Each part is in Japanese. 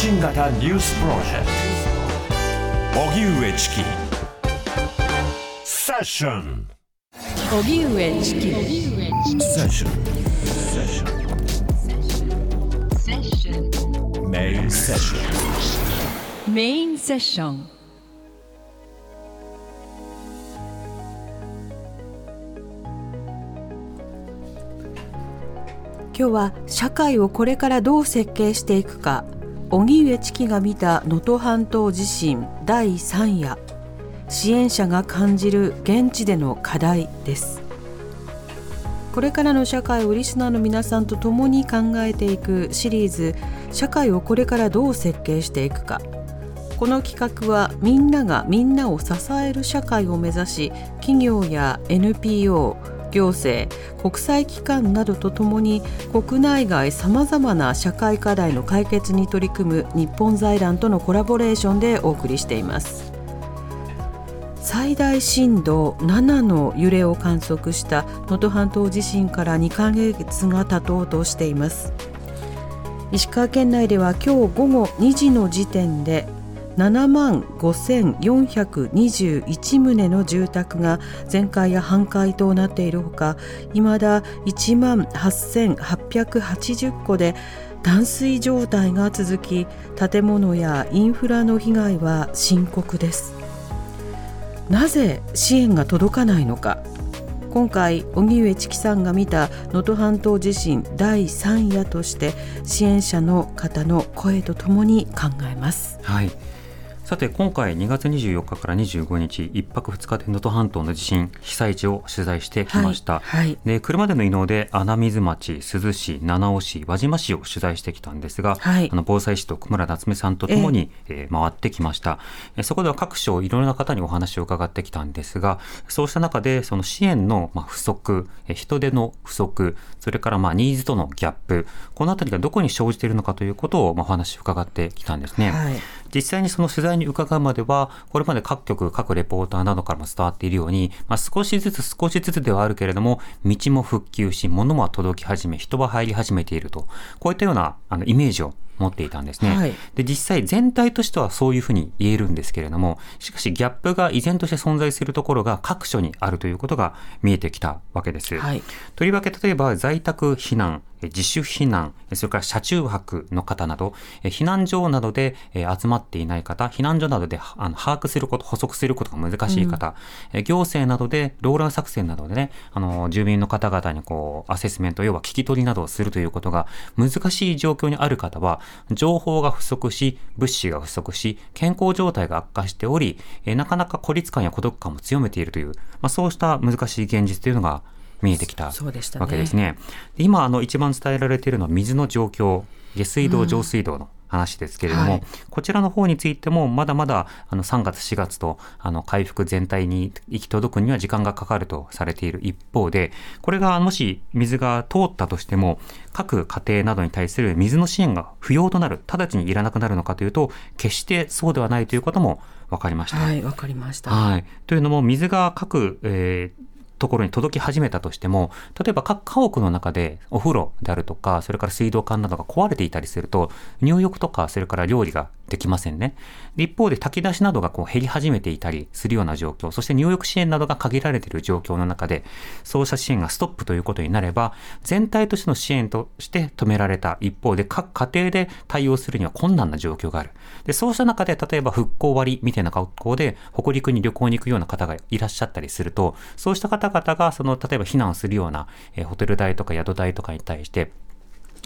信型ニュースプロジェクト。荻上チキ。セッション。荻上チキ。セッション。セッションメインセッションメインセッション今日は社会をこれからどう設計していくか荻上チキが見た能登半島地震第3夜。支援者が感じる現地での課題です。これからの社会をリスナーの皆さんと共に考えていくシリーズ社会をこれからどう設計していくか。この企画はみんながみんなを支える社会を目指し企業や NPO 行政国際機関などとともに国内外さまざまな社会課題の解決に取り組む日本財団とのコラボレーションでお送りしています。最大震度7の揺れを観測した能登半島地震から2ヶ月が経とうとしています。石川県内では今日午後2時の時点で7万5421棟の住宅が全壊や半壊となっているほかいまだ1万8880戸で断水状態が続き建物やインフラの被害は深刻です。なぜ支援が届かないのか。今回荻上チキさんが見た能登半島地震第3夜として支援者の方の声とともに考えます。はい。さて今回2月24日から25日1泊2日で能登半島の地震被災地を取材してきました、はいはい。で車での移動で穴水町珠洲市七尾市輪島市を取材してきたんですが、はい。あの防災士と久村夏目さんとともに、えー回ってきました。えーそこでは各省いろいろな方にお話を伺ってきたんですがそうした中でその支援のまあ不足えー人手の不足それからまあニーズとのギャップこのあたりがどこに生じているのかということをまあお話を伺ってきたんですね。実際にその取材に伺うまでは、これまで各局、各レポーターなどからも伝わっているように、まあ、少しずつ少しずつではあるけれども、道も復旧し、物は届き始め、人は入り始めていると、こういったようなあのイメージを持っていたんですね。はいで、実際全体としてはそういうふうに言えるんですけれども、しかしギャップが依然として存在するところが各所にあるということが見えてきたわけです。はいとりわけ例えば在宅避難、え自主避難、えそれから車中泊の方など、え避難所などでえ集まっていない方、避難所などで把握すること、補足することが難しい方、え行政などで、ローラー作戦などでね、あの、住民の方々にこう、アセスメント、要は聞き取りなどをするということが難しい状況にある方は、情報が不足し、物資が不足し、健康状態が悪化しており、えなかなか孤立感や孤独感も強めているという、まあ、そうした難しい現実というのが見えてきたわけですね。で今あの一番伝えられているのは水の状況、下水道、上水道の話ですけれども、はいこちらの方についてもまだまだあの3月4月とあの回復全体に行き届くには時間がかかるとされている一方でこれがもし水が通ったとしても各家庭などに対する水の支援が不要となる直ちにいらなくなるのかというと決してそうではないということも分かりました。はいわかりました。はい。というのも、水が各、えーところに届き始めたとしても、例えば各家屋の中でお風呂であるとか、それから水道管などが壊れていたりすると、入浴とか、それから料理ができませんね。一方で炊き出しなどがこう減り始めていたりするような状況、そして入浴支援などが限られている状況の中で、そうした支援がストップということになれば、全体としての支援として止められた一方で、各家庭で対応するには困難な状況がある。で、そうした中で、例えば復興割みたいな格好で、北陸に旅行に行くような方がいらっしゃったりすると、そうした方々が、その、例えば避難するような、えホテル代とか宿代とかに対して、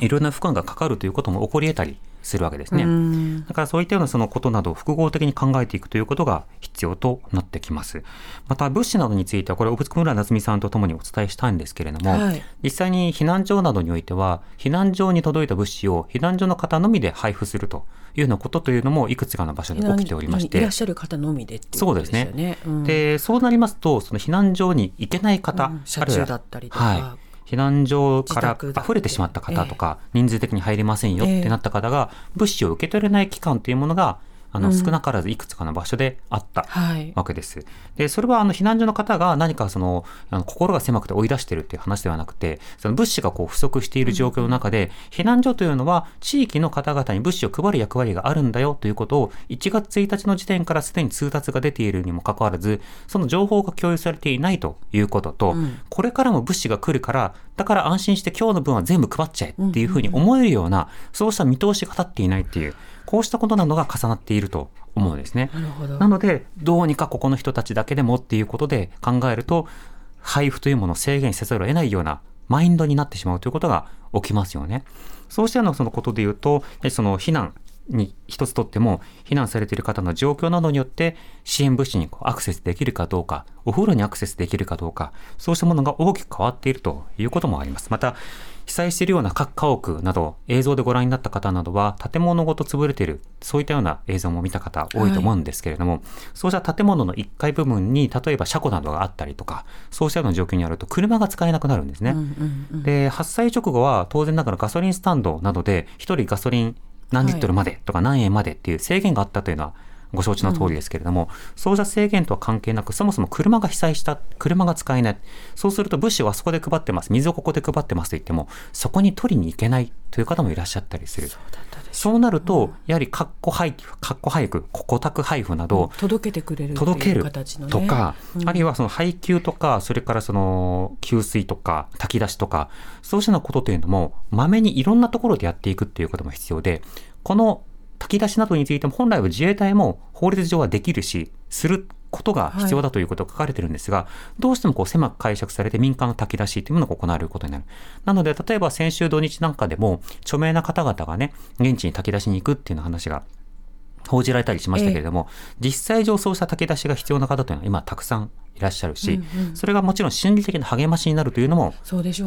いろんな負荷がかかるということも起こり得たりするわけですね。うんだからそういったようなそのことなどを複合的に考えていくということが必要となってきます。また物資などについてはこれ、小渕村夏美さんとともにお伝えしたいんですけれども、はい実際に避難所などにおいては、避難所に届いた物資を避難所の方のみで配布するというようなことというのもいくつかの場所で起きておりましていらっ。しゃる方のみでっていうそうですね。うんで、そうなりますと、その避難所に行けない方、うん車中だったりとかはい避難所から溢れてしまった方とか、人数的に入れませんよってなった方が、物資を受け取れない期間というものがあの少なからずいくつかの場所であったはい。わけです。で、それはあの避難所の方が何かそのあの心が狭くて追い出してるっていう話ではなくて、その物資がこう不足している状況の中で、避難所というのは地域の方々に物資を配る役割があるんだよということを1月1日の時点からすでに通達が出ているにもかかわらず、その情報が共有されていないということと、これからも物資が来るから、だから安心して今日の分は全部配っちゃえっていうふうに思えるような、そうした見通しが立っていないっていう、こうしたことなどが重なっていると思うんですね。な。なので、どうにかここの人たちだけでもっていうことで考えると、配布というものを制限せざるを得ないようなマインドになってしまうということが起きますよね。そうしたようなそのことで言うと、えその避難に一つとっても、避難されている方の状況などによって支援物資にアクセスできるかどうか、お風呂にアクセスできるかどうか、そうしたものが大きく変わっているということもあります。また、被災しているような各家屋など映像でご覧になった方などは建物ごと潰れているそういったような映像も見た方多いと思うんですけれども、そうした建物の1階部分に例えば車庫などがあったりとかそうしたような状況にあると車が使えなくなるんですね。で発災直後は当然ながらガソリンスタンドなどで1人ガソリン何リットルまでとか何円までっていう制限があったというのはご承知の通りですけれども、そうした制限とは関係なく、そもそも車が被災した、車が使えない。そうすると物資をあそこで配ってます、水をここで配ってますと言っても、そこに取りに行けないという方もいらっしゃったりする。そうなると、やはり括弧配布、括弧配布、顧託配布など、届けてくれる届ける形のね。とか、うんあるいはその配給とか、それからその給水とか炊き出しとか、そうしたようなことというのも、まめにいろんなところでやっていくっていうことも必要で、この炊き出しなどについても本来は自衛隊も法律上はできるし、することが必要だということが書かれてるんですが、どうしてもこう狭く解釈されて民間の炊き出しというものが行われることになる。なので、例えば先週土日なんかでも、著名な方々がね、現地に炊き出しに行くっていうような話が報じられたりしましたけれども、実際上そうした炊き出しが必要な方というのは今たくさんいらっしゃるし、それがもちろん心理的な励ましになるというのも。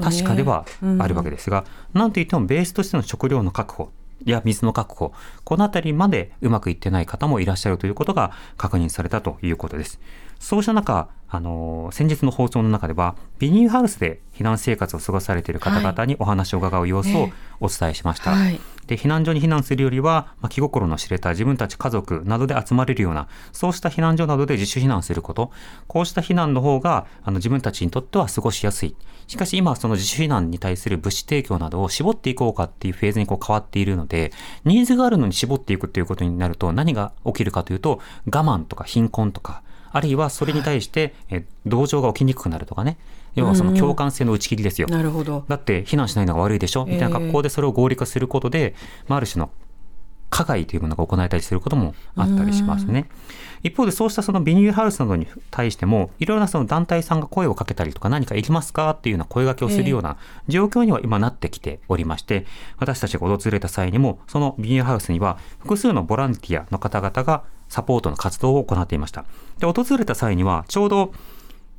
確かではあるわけですが、なんといってもベースとしての食料の確保や水の確保、このあたりまでうまくいってない方もいらっしゃるということが確認されたということです。そうした中、あの先日の放送の中では、ビニールハウスで避難生活を過ごされている方々にお話を伺う様子をお伝えしました。はい。で避難所に避難するよりは、まあ、気心の知れた自分たち家族などで集まれるようなそうした避難所などで自主避難すること。こうした避難の方があの自分たちにとっては過ごしやすい。しかし今その自主避難に対する物資提供などを絞っていこうかっていうフェーズにこう変わっているのでニーズがあるのに絞っていくということになると何が起きるかというと我慢とか貧困とかあるいはそれに対して、え同情が起きにくくなるとかね要はその共感性の打ち切りですよ。なるほど。だって避難しないのが悪いでしょ？みたいな格好でそれを合理化することで、まあ、ある種の加害というものが行われたりすることもあったりしますね。一方でそうしたそのビニールハウスなどに対してもいろいろなその団体さんが声をかけたりとか何か行きますかっていうような声掛けをするような状況には今なってきておりまして私たちが訪れた際にもそのビニールハウスには複数のボランティアの方々がサポートの活動を行っていました。で訪れた際にはちょうど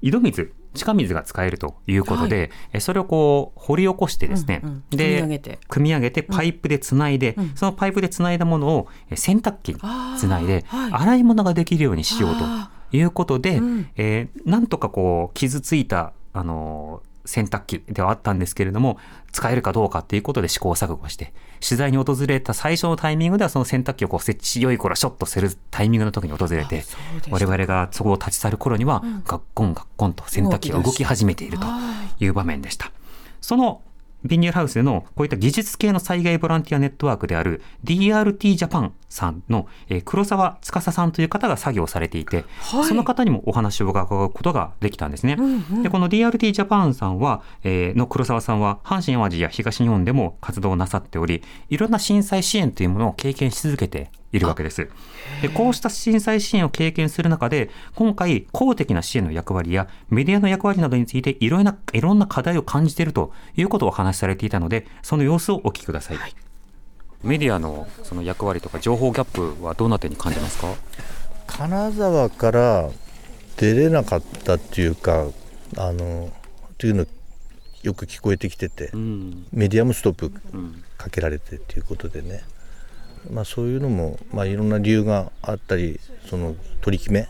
井戸水地下水が使えるということで、えそれをこう掘り起こしてですね、うんうんで組み上げて。組み上げてパイプでつないで、うん。そのパイプでつないだものをえ洗濯機につないで、洗い物ができるようにしようとあいうことで、うん。えーなんとかこう傷ついた、あのー洗濯機ではあったんですけれども使えるかどうかっていうことで試行錯誤して取材に訪れた最初のタイミングではその洗濯機をこう設置しよい頃ショッとするタイミングの時に訪れて我々がそこを立ち去る頃には、ガッコンガッコンと洗濯機が動き始めているという場面でした。そのビニールハウスでのこういった技術系の災害ボランティアネットワークである DRT ジャパンさんの、えー黒沢司さんという方が作業されていて、はいその方にもお話を伺うことができたんですね。うんうんでこの DRT ジャパンさんは、えーの黒沢さんは阪神・淡路や東日本でも活動をなさっておりいろんな震災支援というものを経験し続けているわけです。でこうした震災支援を経験する中で今回公的な支援の役割やメディアの役割などについていろいろないろんな課題を感じているということをお話しされていたのでその様子をお聞きください。メディアのその役割とか情報ギャップはどんな点に感じますか？金沢から出れなかったっていうかあのっていうのよく聞こえてきてて、うん。メディアもストップうん。かけられてっていうことでね、まあ、そういうのも、まあ、いろんな理由があったりその取り決め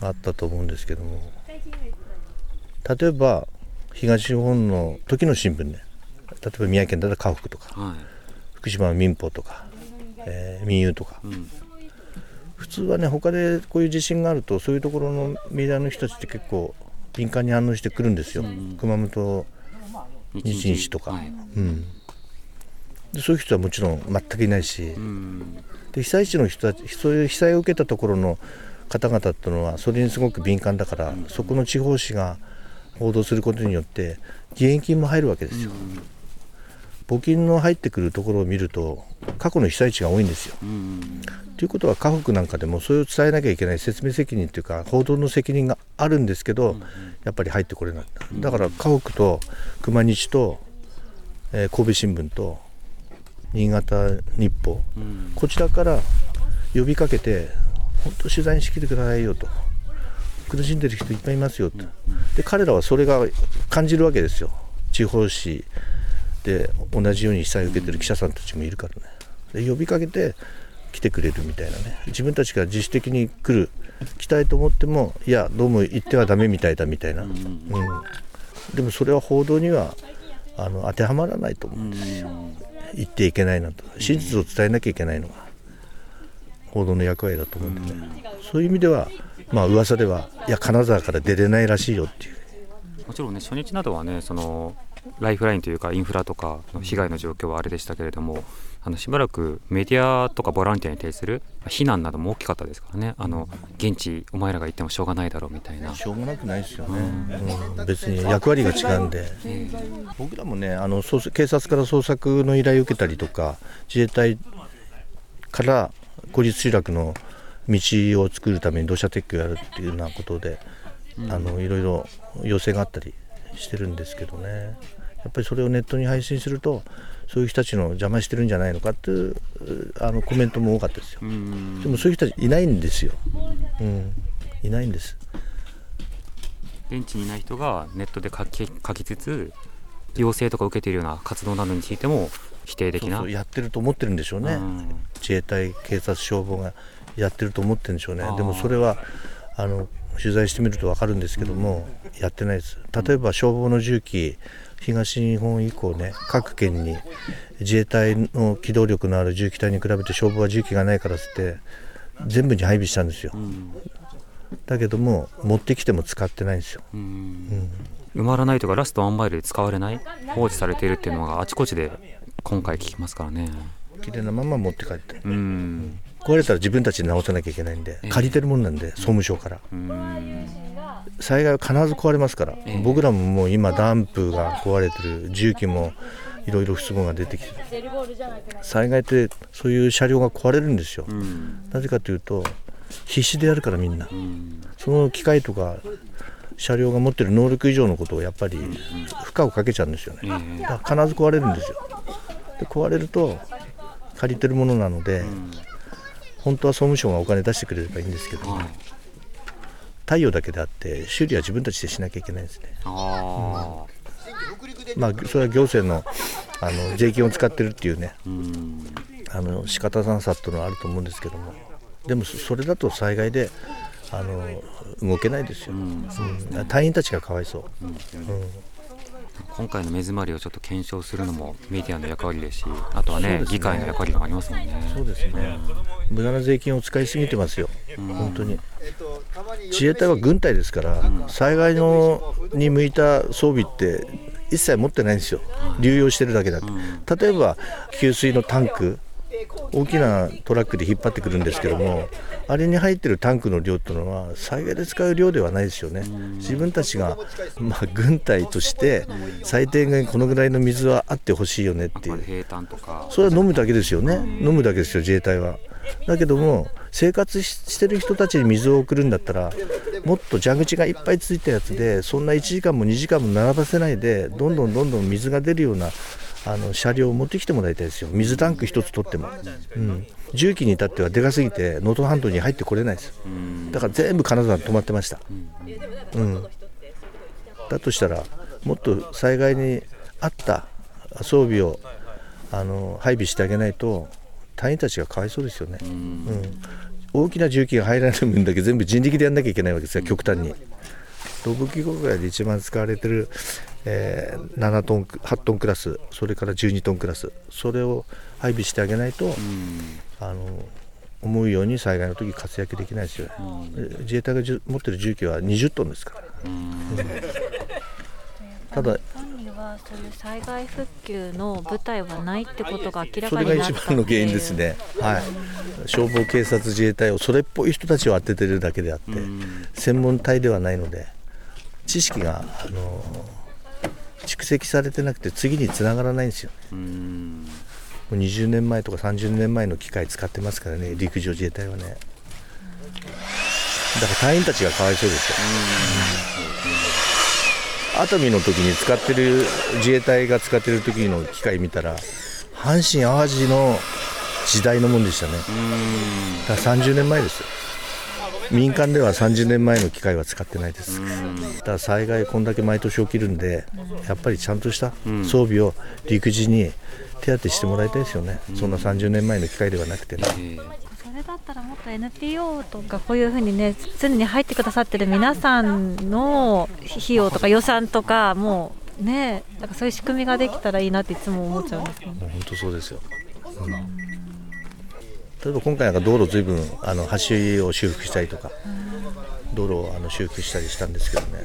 があったと思うんですけども。例えば東日本の時の新聞ね。例えば宮城県だったら家福とか。はい。福島の民放とか、えー民友とか。うん。普通はね他でこういう地震があるとそういうところのメディアの人たちって結構敏感に反応してくるんですよ、熊本日日とか、はい。うん、でそういう人はもちろん全くいないし、うん。で被災地の人たちそういう被災を受けたところの方々っていうのはそれにすごく敏感だから、そこの地方紙が報道することによって義援金も入るわけですよ、募金の入ってくるところを見ると過去の被災地が多いんですよ。うん。ということは家北なんかでもそれを伝えなきゃいけない説明責任というか報道の責任があるんですけど、やっぱり入ってこれない。だから家北と熊日と、えー神戸新聞と新潟日報、うん。こちらから呼びかけて本当取材にしてきてくださいよと。苦しんでる人いっぱいいますよと。で彼らはそれが感じるわけですよ。地方紙で同じように被災を受けてる記者さんたちもいるからね。で呼びかけて来てくれるみたいなね。自分たちが自主的に来る来たいと思ってもいやどうも行ってはダメみたいだみたいな、うん、でもそれは報道にはあの当てはまらないと思う。んですよ言っていけないなと真実を伝えなきゃいけないのが報道の役割だと思うんでね、そういう意味ではまあ噂ではいや金沢から出れないらしいよっていう。もちろんね初日などはねそのライフラインというかインフラとかの被害の状況はあれでしたけれども、あのしばらくメディアとかボランティアに対する非難なども大きかったですからね。あの現地お前らが行ってもしょうがないだろうみたいな。しょうがなくないですよね、うん。別に役割が違うんで、僕らもねあの捜査警察から捜索の依頼を受けたりとか自衛隊から孤立集落の道を作るために土砂撤去をやるっていうようなことで、あのいろいろ要請があったりしてるんですけどね。やっぱりそれをネットに配信するとそういう人たちの邪魔してるんじゃないのかっていうあのコメントも多かったですよ。うんでもそういう人たちいないんですよ。うん、いないんです。現地にいない人がネットで書き書きつつ要請とか受けているような活動などについても否定的なやってると思ってるんでしょうね。うん自衛隊、警察、消防がやってると思ってるんでしょうね。でもそれはあの取材してみると分かるんですけども、やってないです。例えば消防の重機東日本以降ね各県に自衛隊の機動力のある重機隊に比べて消防は重機がないからって全部に配備したんですよ。うんだけども持ってきても使ってないんですよ。うん。埋まらないとかラストワンマイルで使われない？放置されているっていうのがあちこちで今回聞きますからね。綺麗なまま持って帰って。うん。壊れたら自分たちで直さなきゃいけないんで借りてるもんなんで総務省から。うん災害は必ず壊れますから、ええ。僕らももう今ダンプが壊れてる重機もいろいろ不都合が出てきてる災害ってそういう車両が壊れるんですよ、うん。なぜかというと必死でやるからみんな。うんその機械とか車両が持ってる能力以上のことをやっぱり負荷をかけちゃうんですよね、ええ。だから必ず壊れるんですよ。で壊れると借りてるものなので、本当は総務省がお金出してくれればいいんですけど、はい太陽だけであって修理は自分たちでしなきゃいけないんですね。ああまあそれは行政のあの税金を使ってるっていうね。うん。あの仕方なさっていうのはあると思うんですけども。でもそそれだと災害であの動けないですよ、うん。隊員たちがかわいそう、今回の目詰まりをちょっと検証するのもメディアの役割ですしあとはねそうですね。議会の役割もありますもんね。そうですね、無駄な税金を使いすぎてますよ、本当に。自衛隊は軍隊ですから、災害のに向いた装備って一切持ってないんですよ、流用してるだけだと。例えば給水のタンク大きなトラックで引っ張ってくるんですけどもあれに入ってるタンクの量っていうのは災害で使う量ではないですよね。自分たちが、まあ、軍隊として最低限このぐらいの水はあってほしいよねっていう。それは飲むだけですよね、飲むだけですよ、自衛隊は。だけども、生活ししてる人たちに水を送るんだったら、もっと蛇口がいっぱいついたやつで、そんな1時間も2時間も並ばせないで、どんどんどんどん水が出るようなあの車両を持ってきてもらいたいですよ、水タンク一つ取っても。うん、重機に至ってはでかすぎて、能登半島に入ってこれないです。だから全部金沢に止まってました。うん、だとしたら、もっと災害に合った装備をあの配備してあげないと隊員たちがかわいそうですよね、うん。大きな重機が入らない分だけ全部人力でやんなきゃいけないわけですよ極端に。土木機構外で一番使われてる、えー7トン8トンクラスそれから12トンクラスそれを配備してあげないと、あの思うように災害の時活躍できないですよ、自衛隊がじゅ持ってる重機は20トンですから、ただ本にはそういう災害復旧の部隊はないってことが明らそれがかになった一番の原因ですね、はい、消防、警察、自衛隊をそれっぽい人たちを当ててるだけであって、専門隊ではないので、知識が、あの蓄積されてなくて、次につながらないんですよね。もう20年前とか30年前の機械使ってますからね、陸上自衛隊はね。だから隊員たちがかわいそうですよ。熱海の時に使ってる自衛隊が使ってる時の機械見たら阪神・淡路の時代のもんでしたねだから30年前ですよ民間では30年前の機械は使ってないです。だから災害こんだけ毎年起きるんでやっぱりちゃんとした装備を陸自に手当てしてもらいたいですよね。そんな30年前の機械ではなくて。ねそれだったらもっと NPO とかこういうふうにね常に入ってくださってる皆さんの費用とか予算とかもうねなんかそういう仕組みができたらいいなっていつも思っちゃうんですけど。もう本当そうですよ、うん例えば今回なんか道路ずいぶんあの橋を修復したりとか道路をあの修復したりしたんですけどね。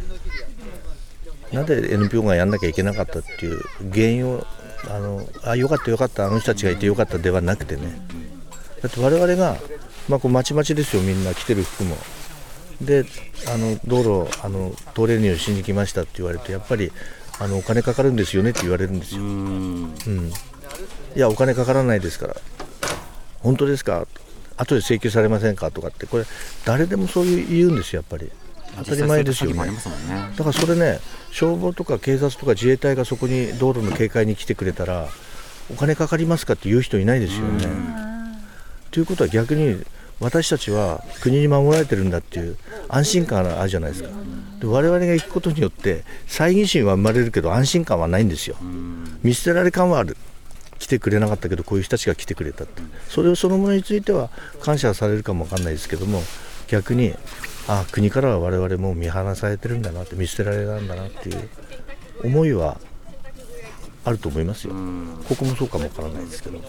なんで NPO がやんなきゃいけなかったっていう原因をあのあよかったよかったあの人たちがいてよかったではなくてね。だって我々が、まあ、こうまちまちですよみんな着てる服も。であの道路あの通れるようにしに来ましたって言われるとやっぱりあのお金かかるんですよねって言われるんですよ、うん、いやお金かからないですから本当ですか？後で請求されませんか？とかって。これ誰でもそういう言うんですよやっぱり。当たり前ですよね。だからそれね消防とか警察とか自衛隊がそこに道路の警戒に来てくれたらお金かかりますかって言う人いないですよね。ということは逆に私たちは国に守られてるんだっていう安心感があるじゃないですか。で我々が行くことによって猜疑心は生まれるけど安心感はないんですよ。見捨てられ感はある来てくれなかったけどこういう人たちが来てくれたって。それをそのものについては感謝されるかもわかんないですけども逆にあ国からは我々もう見放されてるんだなって見捨てられたんだなっていう思いはあると思いますよ。ここもそうかもわからないですけど、うん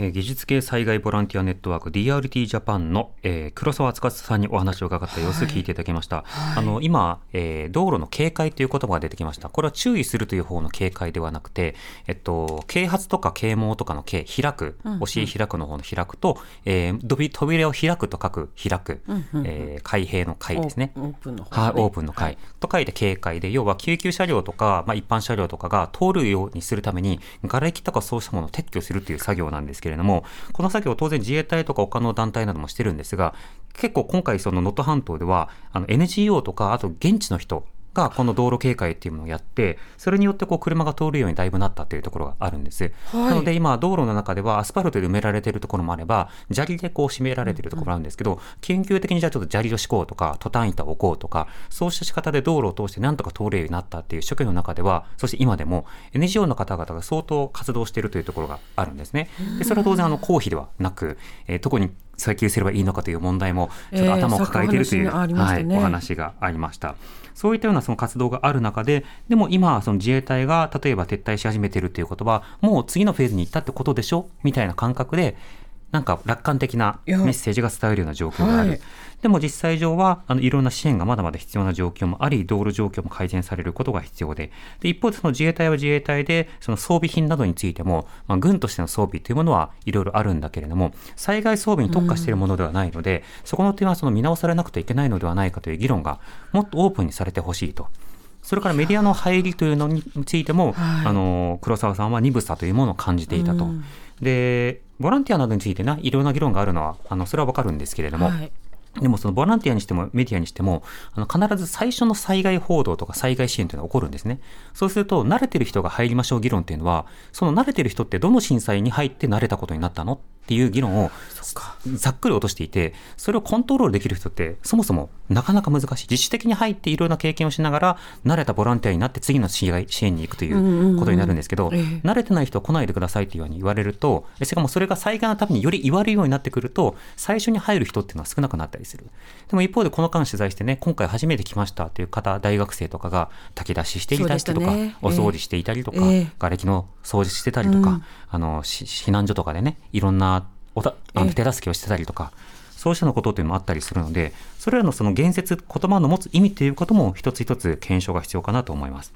えー技術系災害ボランティアネットワーク DRT ジャパンの、えー黒澤司さんにお話を伺った様子聞いていただきました。あの今、えー道路の警戒という言葉が出てきました。これは注意するという方の警戒ではなくて、えっと啓発とか啓蒙とかの啓開く、教え開くの方の開くと、えー扉扉を開くと書く開く、えー開閉の開ですね。オープンの方はい、オープンの会と書いて警戒で、要は救急車両とか、まあ、一般車両とかが通るようにするために、瓦礫とかそうしたものを撤去するという作業なんですけれども、この作業、当然自衛隊とか他の団体などもしてるんですが、結構今回、その能登半島では、あの NGO とか、あと現地の人、がこの道路警戒っていうものをやって、それによってこう車が通るようにだいぶなったというところがあるんです。なので今、道路の中ではアスファルトで埋められているところもあれば、砂利でこう締められているところもあるんですけど、緊急的にじゃあちょっと砂利を敷こうとか、トタン板を置こうとか、そうした仕方で道路を通してなんとか通れるようになったっていう初期の中では、そして今でも NGO の方々が相当活動しているというところがあるんですね。でそれは当然あの公費ではなく、えーどこに請求すればいいのかという問題もちょっと頭を抱えているという、えーさっきお話にありましたはい、ねお話がありました。そういったようなその活動がある中で、でも今、その自衛隊が例えば撤退し始めているということは、もう次のフェーズに行ったってことでしょ？みたいな感覚で、なんか楽観的なメッセージが伝えるような状況がある。はいでも実際上は、あの、いろんな支援がまだまだ必要な状況もあり、道路状況も改善されることが必要で、で、一方でその自衛隊は自衛隊で、その装備品などについても、まあ、軍としての装備というものはいろいろあるんだけれども、災害装備に特化しているものではないので、そこの点はその見直されなくてはいけないのではないかという議論が、もっとオープンにされてほしいと。それからメディアの入りというのについても、はいあの黒沢さんは鈍さというものを感じていたと。うんでボランティアなどについてないろんな議論があるのはあのそれはわかるんですけれども、はい。でもそのボランティアにしてもメディアにしてもあの必ず最初の災害報道とか災害支援というのが起こるんですね。そうすると慣れてる人が入りましょう議論っていうのはその慣れてる人ってどの震災に入って慣れたことになったのっっていう議論をざっくり落としていて、それをコントロールできる人って、そもそもなかなか難しい。自主的に入っていろんな経験をしながら、慣れたボランティアになって次の支援支援に行くということになるんですけど、慣れてない人は来ないでくださいっていうように言われると、しかもそれが災害のためにより言われるようになってくると、最初に入る人っていうのは少なくなったりする。でも一方でこの間取材してね、今回初めて来ましたっていう方、大学生とかが炊き出ししていたりとか、ね。お掃除していたりとか、ええ。瓦礫の掃除してたりとか、あのし避難所とかでねいろんなおたあえ。えの手助けをしてたりとか、そうしたのことっていうのもあったりするのでそれらのその言説言葉の持つ意味ということも一つ一つ検証が必要かなと思います。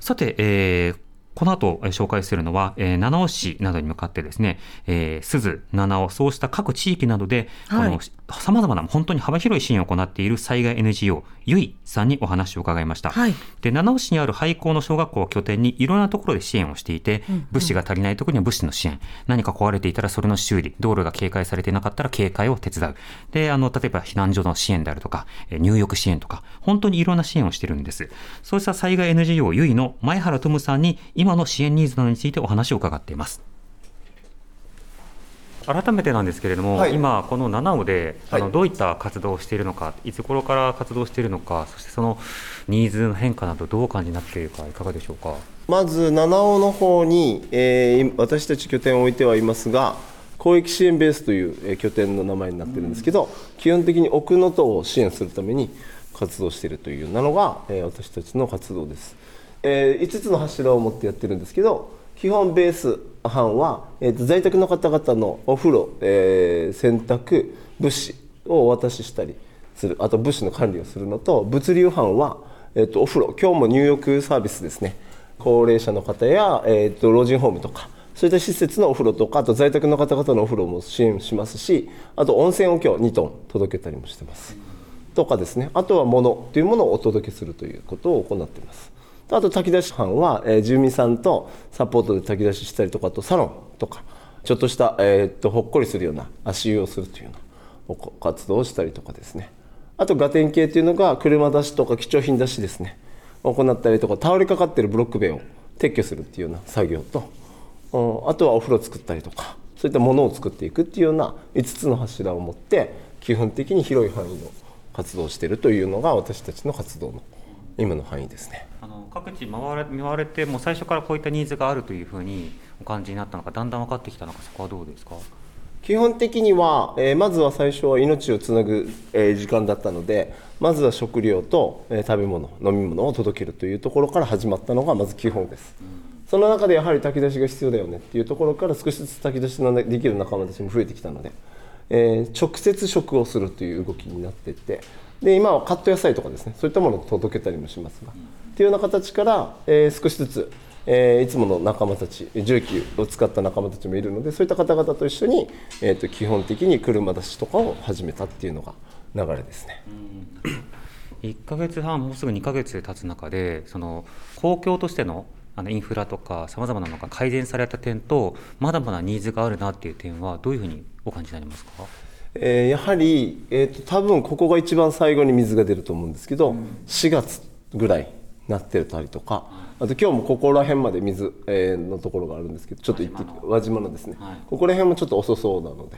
さて、えーこの後えー紹介するのは、えー七尾市などに向かってですね、えー、鈴、七尾、そうした各地域などで、はい。この様々な本当に幅広い支援を行っている災害 NGO、ゆいさんにお話を伺いました。はい。で七尾市にある廃校の小学校を拠点にいろんなところで支援をしていて、物資が足りないところには物資の支援。何か壊れていたらそれの修理道路が警戒されていなかったら警戒を手伝う。であの例えば避難所の支援であるとかえー入浴支援とか本当にいろんな支援をしてるんです。そうした災害 NGO ゆいの前原智さんに今の支援ニーズなどについてお話を伺っています改めてなんですけれども、はい。今この七尾で、あはい。のどういった活動をしているのかいつ頃から活動しているのかそしてそのニーズの変化などどうお感じになっているかいかがでしょうか？まず七尾の方に、えー私たち拠点を置いてはいますが公益支援ベースという、えー拠点の名前になってるんですけど、基本的に奥能登を支援するために活動しているというようなのが、えー私たちの活動です、え5つの柱を持ってやってるんですけど基本ベース班は、えーと在宅の方々のお風呂、えー洗濯物資をお渡ししたりする。あと物資の管理をするのと物流班は、えー、とお風呂。今日も入浴サービスですね。高齢者の方や、えー、と老人ホームとかそういった施設のお風呂とかあと在宅の方々のお風呂も支援しますしあと温泉を今日2トン届けたりもしてます。とかですね。あとは物というものをお届けするということを行っています。あと炊き出し班は、えー住民さんとサポートで炊き出ししたりとかとサロンとかちょっとした、えーっとほっこりするような足湯をするというような活動をしたりとかですねあとガテン系というのが車出しとか貴重品出しですね行ったりとか倒れかかってるブロック塀を撤去するっていうような作業とうんあとはお風呂作ったりとかそういったものを作っていくっていうような5つの柱を持って基本的に広い範囲の活動をしているというのが私たちの活動の今の範囲ですね。各地回れ回れても最初からこういったニーズがあるというふうにお感じになったのかだんだん分かってきたのかそこはどうですか？基本的には、えーまずは最初は命をつなぐ、えー時間だったのでまずは食料と、えー食べ物飲み物を届けるというところから始まったのがまず基本です、その中でやはり炊き出しが必要だよねっていうところから少しずつ炊き出しのできる仲間たちも増えてきたので、えー直接食をするという動きになっていってで今はカット野菜とかですねそういったものを届けたりもしますが、っていうような形から、えー少しずつえーいつもの仲間たち重機を使った仲間たちもいるのでそういった方々と一緒に、えー、と基本的に車出しとかを始めたっていうのが流れですね。1ヶ月半もうすぐ2ヶ月経つ中でその公共としてのあのインフラとかさまざまなのが改善された点とまだまだニーズがあるなっていう点はどういうふうにお感じになりますか？えーやはり、えー、と多分ここが一番最後に水が出ると思うんですけど、4月ぐらいになってたりとかあと今日もここら辺まで水、えーのところがあるんですけどちょっと行ってき輪島のですね、はい。ここら辺もちょっと遅そうなので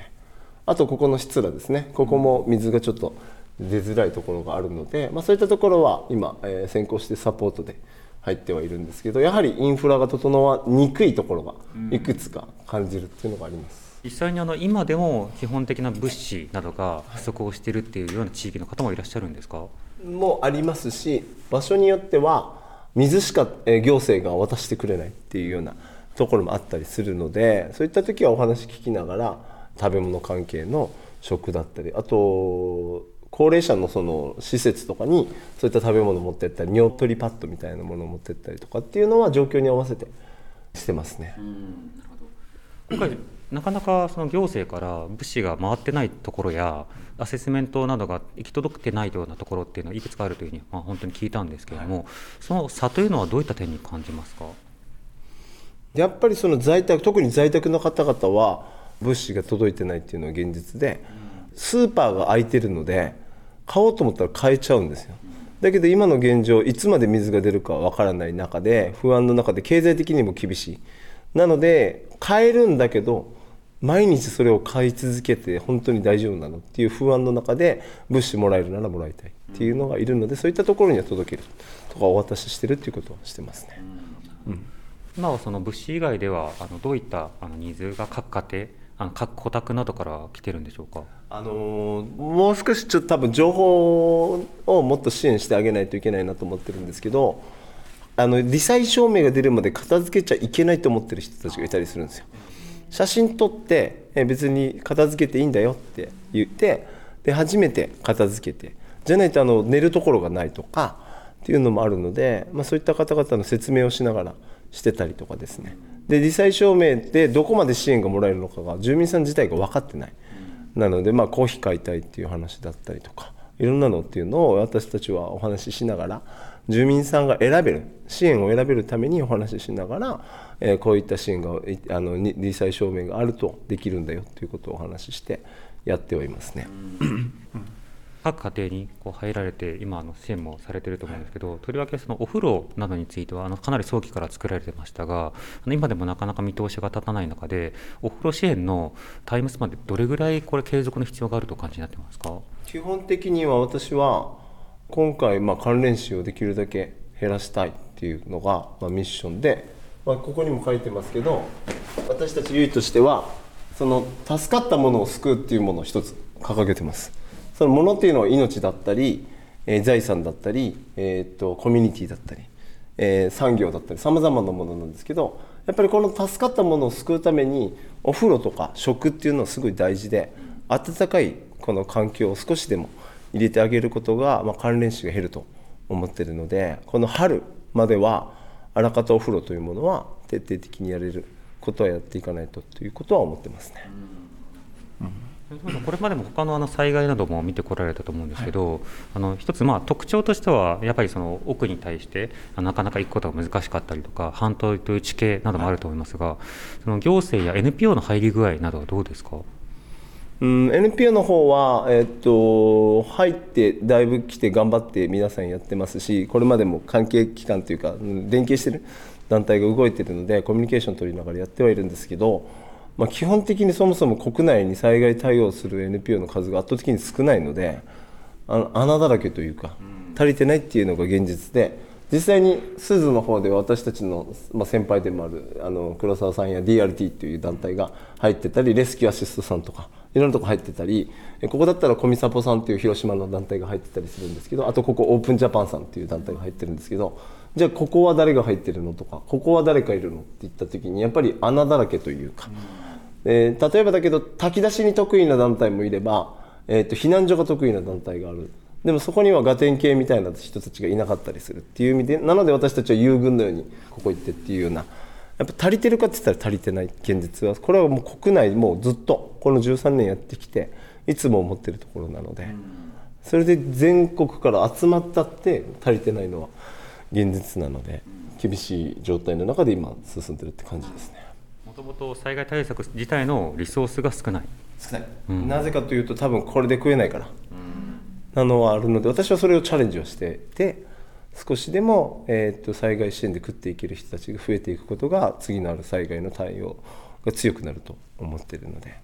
あとここの室羅ですね。ここも水がちょっと出づらいところがあるので、まあ、そういったところは今、えー先行してサポートで入ってはいるんですけどやはりインフラが整わにくいところがいくつか感じるっていうのがあります。実際にあの今でも基本的な物資などが不足をしているっていうような地域の方もいらっしゃるんですか？もありますし場所によっては水しか行政が渡してくれないっていうようなところもあったりするのでそういった時はお話聞きながら食べ物関係の食だったりあと高齢者のその施設とかにそういった食べ物を持ってったり尿取りパッドみたいなものを持ってったりとかっていうのは状況に合わせてしてますね。今回なかなかその行政から物資が回ってないところやアセスメントなどが行き届けてないようなところっていうのはいくつかあるというふうに、まあ、本当に聞いたんですけれども、その差というのはどういった点に感じますか？やっぱりその在宅特に在宅の方々は物資が届いてないっていうのは現実でスーパーが空いてるので買おうと思ったら買えちゃうんですよ。だけど今の現状いつまで水が出るかわからない中で不安の中で経済的にも厳しい。なので買えるんだけど毎日それを買い続けて本当に大丈夫なのっていう不安の中で物資もらえるならもらいたいっていうのがいるのでそういったところには届けるとかお渡ししてるっていうことをしてますね。今はその物資以外ではあのどういったあのニーズが各家庭あの各戸宅などから来てるんでしょうか？あのーもう少しちょっと多分情報をもっと支援してあげないといけないなと思ってるんですけどあの罹災証明が出るまで片付けちゃいけないと思ってる人たちがいたりするんですよ。写真撮って別に片付けていいんだよって言ってで初めて片付けてじゃないとあの寝るところがないとかっていうのもあるので、まあ、そういった方々の説明をしながらしてたりとかですねで罹災証明でどこまで支援がもらえるのかが住民さん自体が分かってない。なので、まあ、コーヒー買いたいっていう話だったりとかいろんなのっていうのを私たちはお話ししながら住民さんが選べる支援を選べるためにお話ししながら、えーこういった支援があのに罹災証明があるとできるんだよということをお話ししてやってはいますね。各家庭にこう入られて今あの支援もされてると思うんですけど、とりわけそのお風呂などについてはあのかなり早期から作られてましたが今でもなかなか見通しが立たない中でお風呂支援のタイムスパンでどれぐらいこれ継続の必要があると感じになってますか？基本的には私は今回ま関連死をできるだけ減らしたいっていうのがまあミッションで、まあ、ここにも書いてますけど私たちゆいとしてはその助かったものを救うっていうものを一つ掲げてます。そのものっていうのは命だったり、えー財産だったり、えー、とコミュニティだったり、えー産業だったりさまざまなものなんですけどやっぱりこの助かったものを救うためにお風呂とか食っていうのはすごい大事で温かいこの環境を少しでも入れてあげることが、まあ、関連死が減ると思ってるのでこの春まではあらかたお風呂というものは徹底的にやれることはやっていかないとということは思ってますね。これまでも他のあの災害なども見てこられたと思うんですけど、あの一つまあ特徴としてはやっぱりその奥に対してあなかなか行くことが難しかったりとか半島という地形などもあると思いますが、その行政や NPO の入り具合などはどうですか？うん、NPO の方は、えっと、入ってだいぶ来て頑張って皆さんやってますしこれまでも関係機関というかうん連携してる団体が動いているのでコミュニケーション取りながらやってはいるんですけど、まあ、基本的にそもそも国内に災害対応する NPO の数が圧倒的に少ないのであの穴だらけというか足りてないっていうのが現実で。実際に鈴の方では私たちの、まあ、先輩でもあるあの黒沢さんや DRT という団体が入ってたりレスキューアシストさんとかいろんなとこ入ってたりえここだったらコミサポさんという広島の団体が入ってたりするんですけどあとここオープンジャパンさんという団体が入ってるんですけどじゃあここは誰が入ってるのとかここは誰かいるのって言った時にやっぱり穴だらけというか、えー例えばだけど炊き出しに得意な団体もいれば、えー、と避難所が得意な団体があるでもそこにはガテン系みたいな人たちがいなかったりするっていう意味でなので私たちは友軍のようにここ行ってっていうようなやっぱ足りてるかって言ったら足りてない現実はこれはもう国内もうずっとこの13年やってきていつも思ってるところなのでそれで全国から集まったって足りてないのは現実なので厳しい状態の中で今進んでるって感じですね。もともと災害対策自体のリソースが少ない。少ない、なぜかというと多分これで食えないから、なのはあるので私はそれをチャレンジをしていて少しでも、えー、と災害支援で食っていける人たちが増えていくことが次のある災害の対応が強くなると思っているので、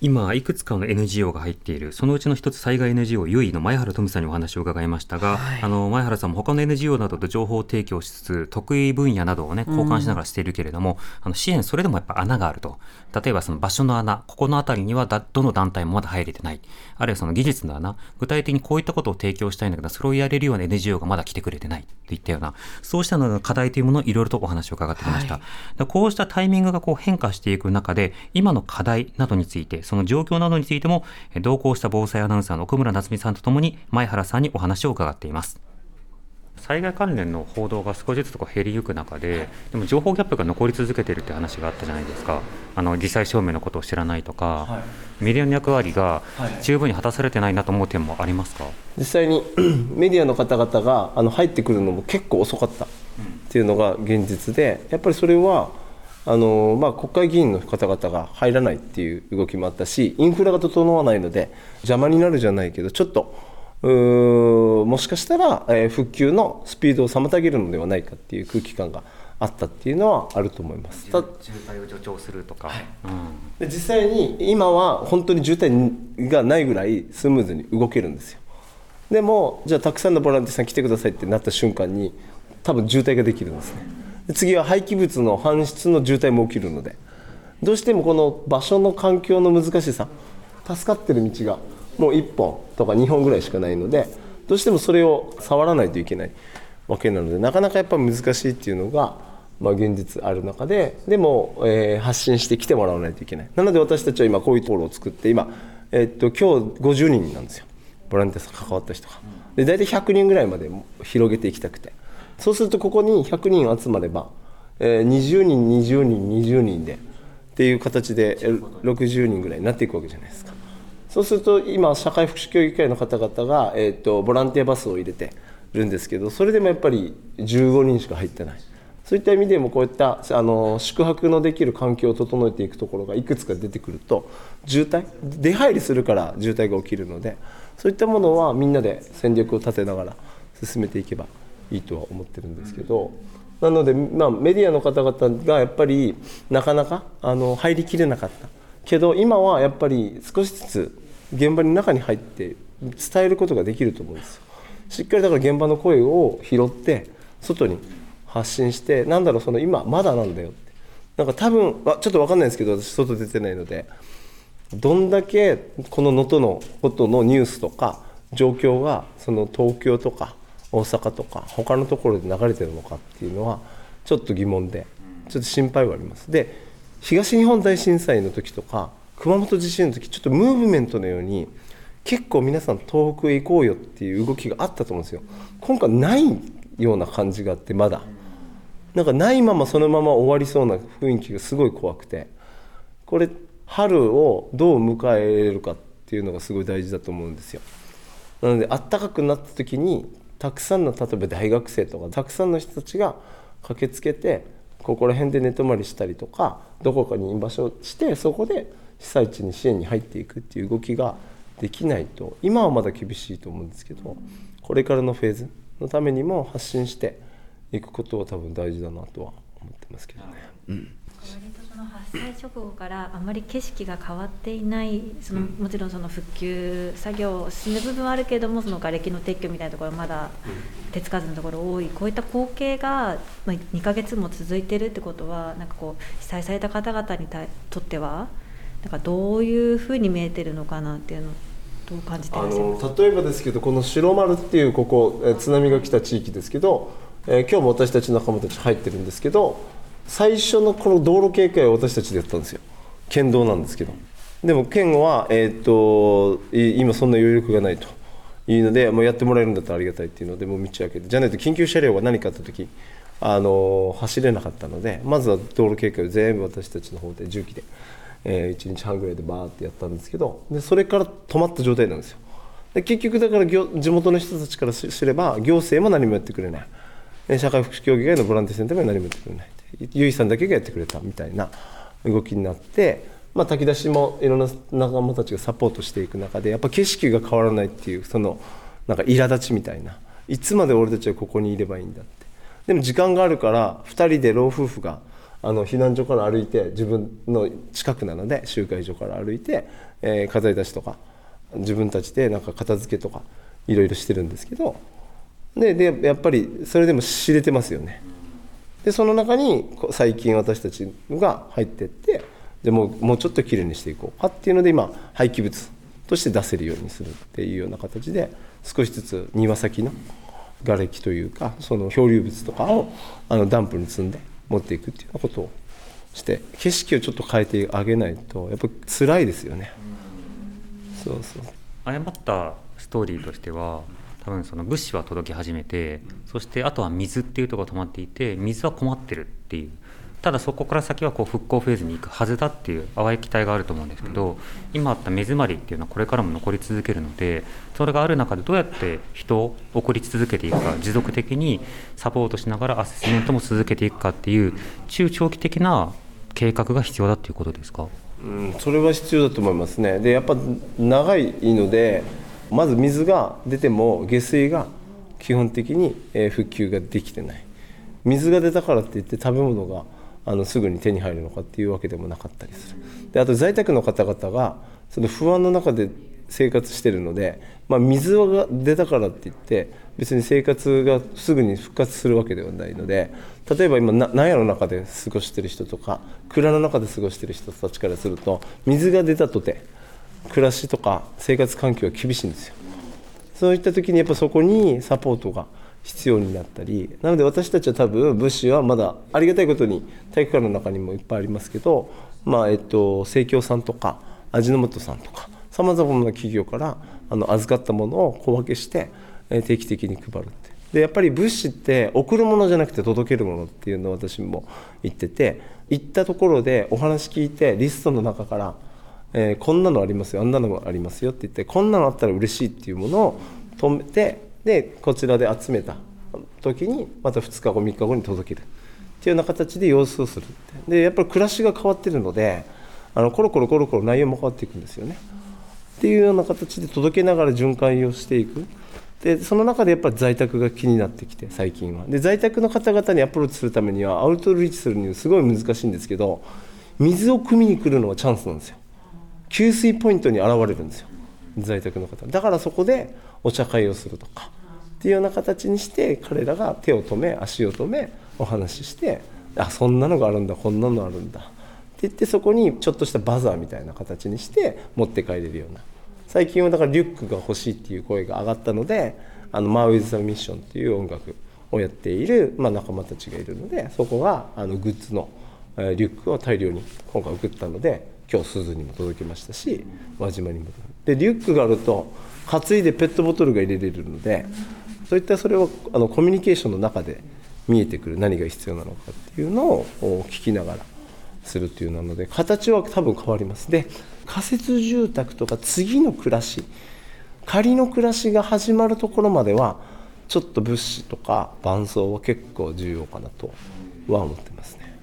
今いくつかの NGO が入っているそのうちの一つ災害 NGO 優位の前原富さんにお話を伺いましたが、あの前原さんも他の NGO などと情報提供しつつ得意分野などをね交換しながらしているけれども、あの支援それでもやっぱ穴があると。例えばその場所の穴ここの辺りにはだどの団体もまだ入れてない。あるいはその技術の穴具体的にこういったことを提供したいんだけどそれをやれるような NGO がまだ来てくれてない。といったようなそうしたのが課題というものをいろいろとお話を伺ってきました、でこうしたタイミングがこう変化していく中で今の課題などについてその状況などについてもえ同行した防災アナウンサーの奥村夏美さんとともに前原さんにお話を伺っています。災害関連の報道が少しずつこう減りゆく中で、でも情報ギャップが残り続けているって話があったじゃないですか、あの実際証明のことを知らないとか、メディアの役割が十分に果たされてないなと思う点もありますか、実際に メディアの方々があの入ってくるのも結構遅かったっていうのが現実でやっぱりそれはあの、まあ、国会議員の方々が入らないっていう動きもあったしインフラが整わないので邪魔になるじゃないけどちょっともしかしたら、えー復旧のスピードを妨げるのではないかっていう空気感があったっていうのはあると思います。た渋滞を助長するとか、うん。で実際に今は本当に渋滞がないぐらいスムーズに動けるんですよ。でもじゃあたくさんのボランティアさん来てくださいってなった瞬間に多分渋滞ができるんですね。で次は廃棄物の搬出の渋滞も起きるので。どうしてもこの場所の環境の難しさ助かってる道がもう1本とか2本ぐらいしかないのでどうしてもそれを触らないといけない。わけなのでなかなかやっぱ難しいっていうのがまあ、現実ある中ででも、えー発信して来てもらわないといけない。なので私たちは今こういうところを作って今、えっと今日50人なんですよ。ボランティアさん関わった人が。で大体100人ぐらいまで広げていきたくて。そうするとここに100人集まれば、えー20人20人20人でっていう形で60人ぐらいになっていくわけじゃないですか。そうすると今社会福祉協議会の方々が、えー、とボランティアバスを入れてるんですけどそれでもやっぱり15人しか入ってない。そういった意味でもこういったあの宿泊のできる環境を整えていくところがいくつか出てくると渋滞出入りするから渋滞が起きるのでそういったものはみんなで戦略を立てながら進めていけばいいとは思ってるんですけど。なので、まあ、メディアの方々がやっぱりなかなかあの入りきれなかったけど今はやっぱり少しずつ現場の中に入って伝えることができると思うんですよしっかりだから現場の声を拾って外に発信してなんだろうその今まだなんだよってなんか多分あちょっと分かんないですけど私外出てないのでどんだけこの能登のことのニュースとか状況がその東京とか大阪とか他のところで流れてるのかっていうのはちょっと疑問でちょっと心配はあります。で東日本大震災の時とか熊本地震の時ちょっとムーブメントのように結構皆さん東北へ行こうよっていう動きがあったと思うんですよ。今回ないような感じがあってまだ。なんかないままそのまま終わりそうな雰囲気がすごい怖くて。これ春をどう迎えれるかっていうのがすごい大事だと思うんですよ。なので暖かくなった時にたくさんの例えば大学生とかたくさんの人たちが駆けつけてここら辺で寝泊まりしたりとかどこかに居場所をしてそこで被災地に支援に入っていくっていう動きができないと今はまだ厳しいと思うんですけどこれからのフェーズのためにも発信していくことは多分大事だなとは思ってますけどね。割とその発災直後からあまり景色が変わっていないそのもちろんその復旧作業を進んだ部分はあるけれどもその瓦礫の撤去みたいなところはまだ手つかずのところ多い。こういった光景がまあ2ヶ月も続いてるってことはなんかこう被災された方々にたとってはなんかどういうふうに見えてるのかなっていうのをどう感じてあらっしゃいます？かの例えばですけどこの白丸っていうここえー津波が来た地域ですけど、えー今日も私たち仲間たち入ってるんですけど最初のこの道路警戒は私たちでやったんですよ。県道なんですけど。でも県は、えー、と今そんな余力がないと。いうのでもうやってもらえるんだったらありがたいっていうのでもう道開けて。じゃないと緊急車両が何かあった時あの走れなかったのでまずは道路警戒を全部私たちの方で重機で、え1日半ぐらいでバーってやったんですけどでそれから止まった状態なんですよ。で結局だから地元の人たちからすれば行政も何もやってくれない。社会福祉協議会のボランティアセンターも何もやってくれない。ゆいさんだけがやってくれたみたいな動きになって、まあ、炊き出しもいろんな仲間たちがサポートしていく中でやっぱ景色が変わらないっていうそのなんか苛立ちみたいな。いつまで俺たちはここにいればいいんだって。でも時間があるから2人で老夫婦があの避難所から歩いて自分の近くなので集会所から歩いて、えー、飾り出しとか自分たちでなんか片付けとかいろいろしてるんですけど。ででやっぱりそれでも知れてますよね。でその中に最近私たちが入ってってでもうもうちょっときれいにしていこうかっていうので今廃棄物として出せるようにするっていうような形で少しずつ庭先の瓦礫というかその漂流物とかをあのダンプに積んで持っていくっていうようなことをして景色をちょっと変えてあげないとやっぱ辛いですよね。そうそう誤ったストーリーとしては多分その物資は届き始めてそしてあとは水っていうところが止まっていて水は困ってるっていうただそこから先はこう復興フェーズに行くはずだっていう淡い期待があると思うんですけど今あった目詰まりっていうのはこれからも残り続けるのでそれがある中でどうやって人を送り続けていくか持続的にサポートしながらアセスメントも続けていくかっていう中長期的な計画が必要だっていうことですか？うん、それは必要だと思いますね。でやっぱ長いのでまず水が出ても下水が基本的に、復旧ができてない。水が出たからって言って食べ物があのすぐに手に入るのかっていうわけでもなかったりする。であと在宅の方々がその不安の中で生活してるので、まあ、水が出たからって言って別に生活がすぐに復活するわけではないので例えば今納屋の中で過ごしてる人とか蔵の中で過ごしてる人たちからすると水が出たとて暮らしとか生活環境が厳しいんですよ。そういった時にやっぱそこにサポートが必要になったりなので私たちは多分物資はまだありがたいことに体育館の中にもいっぱいありますけどまあえっと生協さんとか味の素さんとかさまざまな企業からあの預かったものを小分けして定期的に配るって。でやっぱり物資って送るものじゃなくて届けるものっていうのを私も言ってて行ったところでお話聞いてリストの中から、えーこんなのありますよあんなのもありますよって言ってこんなのあったら嬉しいっていうものを止めてでこちらで集めた時にまた2日後3日後に届ける。っていうような形で様子をするって。でやっぱり暮らしが変わってるのであのコロコロコロコロ内容も変わっていくんですよね。っていうような形で届けながら巡回をしていく。でその中でやっぱり在宅が気になってきて最近は。で在宅の方々にアプローチするためにはアウトリーチするにはすごい難しいんですけど水を汲みに来るのはチャンスなんですよ。給水ポイントに現れるんですよ。在宅の方。だからそこでお茶会をするとかっていうような形にして彼らが手を止め足を止めお話ししてあそんなのがあるんだこんなのあるんだって言ってそこにちょっとしたバザーみたいな形にして持って帰れるような。最近はだからリュックが欲しいっていう声が上がったのであのマーウィズ・ザ・ミッションっていう音楽をやっている、まあ、仲間たちがいるのでそこがあのグッズのリュックを大量に今回送ったので今日鈴にも届きましたし輪島にもでリュックがあると担いでペットボトルが入れれるのでそういったそれをあのコミュニケーションの中で見えてくる何が必要なのかっていうのを聞きながらするっていうなので形は多分変わります。で仮設住宅とか次の暮らし仮の暮らしが始まるところまではちょっと物資とか伴走は結構重要かなとは思ってますね。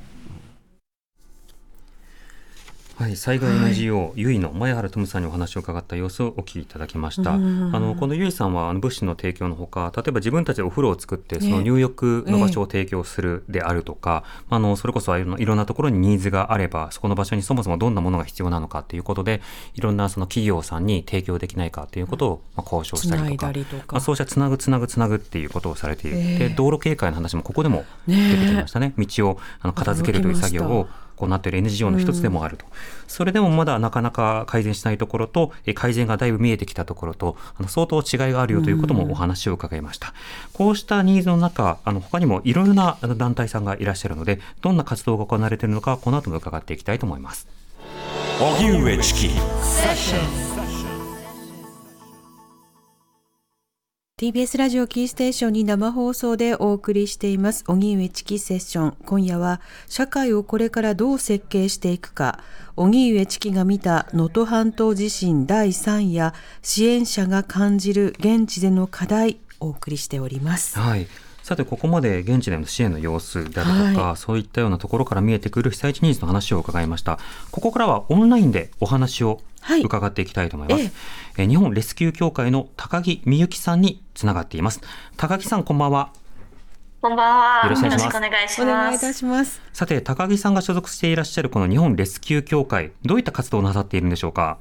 はい、災害 NGO、ゆい。の前原智さんにお話を伺った様子をお聞きいただきました。あのこのゆいさんはあの物資の提供のほか、例えば自分たちでお風呂を作ってその入浴の場所を提供するであるとか、あのそれこそいろんないろんなところにニーズがあれば、そこの場所にそもそもどんなものが必要なのかということで、いろんなその企業さんに提供できないかということをまあ交渉したりとか、とか。まあ、そうしたつなぐつなぐつなぐっていうことをされている。で道路警戒の話もここでも出てきましたね。道をあの片付けるという作業を行っている NGO の一つでもあると、それでもまだなかなか改善しないところと、え改善がだいぶ見えてきたところと、あの相当違いがあるよということもお話を伺いました。こうしたニーズの中、あの他にもいろいろな団体さんがいらっしゃるので、どんな活動が行われているのか、この後も伺っていきたいと思います。荻上チキ TBS ラジオキーステーションに生放送でお送りしています。荻上チキセッション。今夜は社会をこれからどう設計していくか。荻上チキが見た能登半島地震第3夜支援者が感じる現地での課題お送りしております。はい。さて、ここまで現地での支援の様子であるとか、そういったようなところから見えてくる被災地ニーズの話を伺いました。ここからはオンラインでお話をはい伺っていきたいと思います。ええー日本レスキュー協会の高木美幸さんにつながっています。高木さん、こんばんは。こんばんは。よろしくお願いしますお願いしお願いいたます。しますさて、高木さんが所属していらっしゃるこの日本レスキュー協会、どういった活動をなさっているんでしょうか？